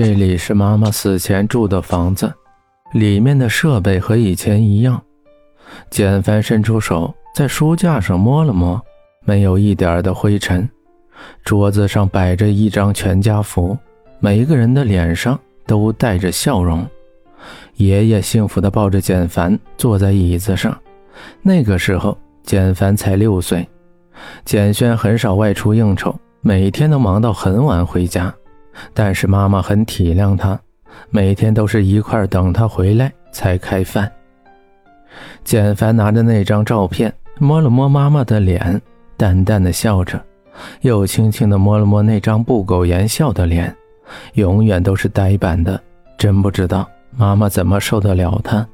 这里是妈妈死前住的房子，里面的设备和以前一样。简凡伸出手在书架上摸了摸，没有一点的灰尘。桌子上摆着一张全家福，每个人的脸上都带着笑容。爷爷幸福地抱着简凡坐在椅子上。那个时候，简凡才六岁。简轩很少外出应酬，每天都忙到很晚回家。但是妈妈很体谅他，每天都是一块等他回来才开饭。简凡拿着那张照片，摸了摸妈妈的脸，淡淡的笑着，又轻轻的摸了摸那张不苟言笑的脸，永远都是呆板的。真不知道妈妈怎么受得了他。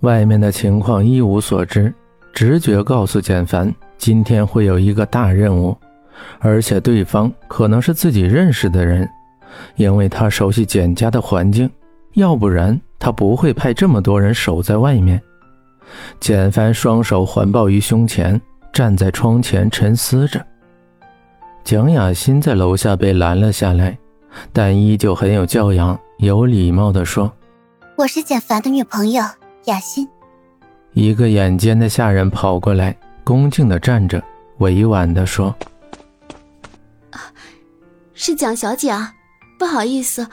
外面的情况一无所知，直觉告诉简凡，今天会有一个大任务。而且对方可能是自己认识的人，因为他熟悉简家的环境，要不然他不会派这么多人守在外面。简凡双手环抱于胸前，站在窗前沉思着。蒋雅欣在楼下被拦了下来，但依旧很有教养、有礼貌地说：“我是简凡的女朋友雅欣。”一个眼尖的下人跑过来，恭敬地站着，委婉地说。是蒋小姐啊，不好意思，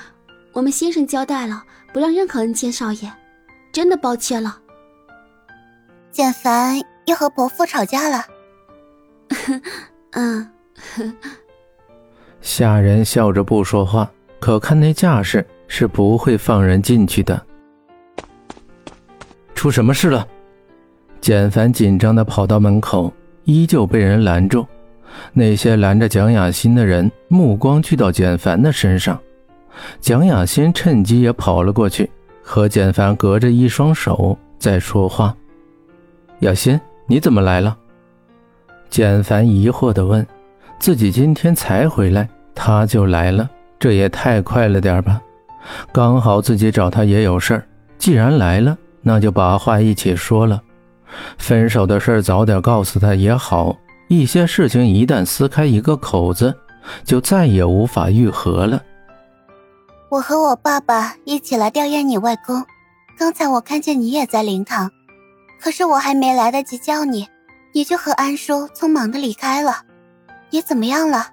我们先生交代了，不让任何人见少爷，真的抱歉了。简凡又和伯父吵架了。嗯。下人笑着不说话，可看那架势是不会放人进去的。出什么事了？简凡紧张的跑到门口，依旧被人拦住。那些拦着蒋雅欣的人目光聚到简凡的身上，蒋雅欣趁机也跑了过去，和简凡隔着一双手在说话。雅欣，你怎么来了？简凡疑惑地问。自己今天才回来，他就来了，这也太快了点吧？刚好自己找他也有事儿，既然来了，那就把话一起说了。分手的事早点告诉他也好。一些事情一旦撕开一个口子，就再也无法愈合了。我和我爸爸一起来吊唁你外公，刚才我看见你也在灵堂，可是我还没来得及叫你，你就和安叔匆忙的离开了。你怎么样了？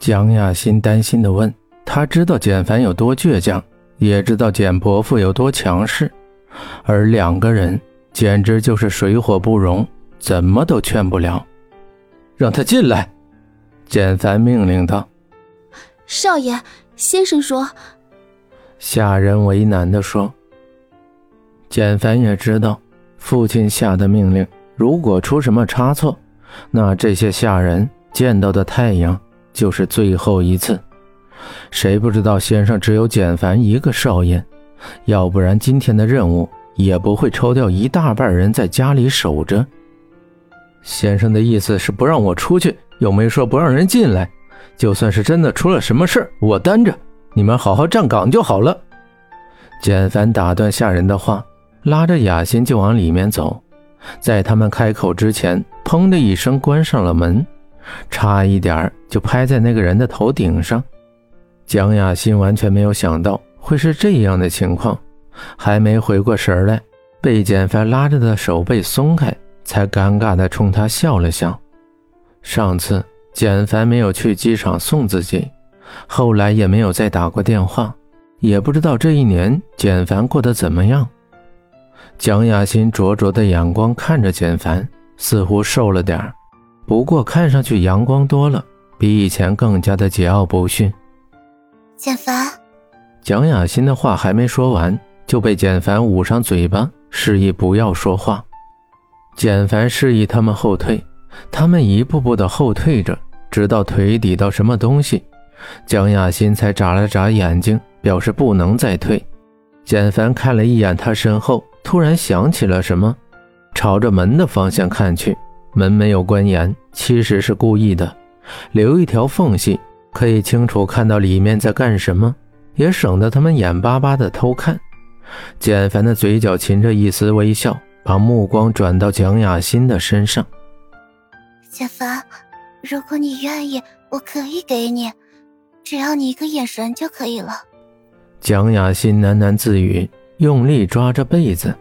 蒋雅欣担心的问。他知道简凡有多倔强，也知道简伯父有多强势，而两个人简直就是水火不容。怎么都劝不了，让他进来。简凡命令道：“少爷，先生说。”下人为难的说：“简凡也知道，父亲下的命令，如果出什么差错，那这些下人见到的太阳就是最后一次。谁不知道先生只有简凡一个少爷？要不然今天的任务也不会抽调一大半人在家里守着。”先生的意思是不让我出去，又没说不让人进来。就算是真的出了什么事我担着。你们好好站岗就好了。简凡打断下人的话，拉着雅欣就往里面走。在他们开口之前，砰的一声关上了门，差一点就拍在那个人的头顶上。蒋雅欣完全没有想到会是这样的情况，还没回过神来，被简凡拉着的手被松开。才尴尬地冲他笑了笑。上次简凡没有去机场送自己，后来也没有再打过电话，也不知道这一年简凡过得怎么样。蒋雅欣灼灼的眼光看着简凡，似乎瘦了点不过看上去阳光多了，比以前更加的桀骜不驯。简凡，蒋雅欣的话还没说完，就被简凡捂上嘴巴，示意不要说话。简凡示意他们后退，他们一步步的后退着，直到腿抵到什么东西，蒋雅欣才眨了眨眼睛，表示不能再退。简凡看了一眼他身后，突然想起了什么，朝着门的方向看去，门没有关严，其实是故意的，留一条缝隙，可以清楚看到里面在干什么，也省得他们眼巴巴的偷看。简凡的嘴角噙着一丝微笑。把目光转到蒋雅欣的身上。小凡，如果你愿意，我可以给你，只要你一个眼神就可以了。蒋雅欣喃喃自语，用力抓着被子。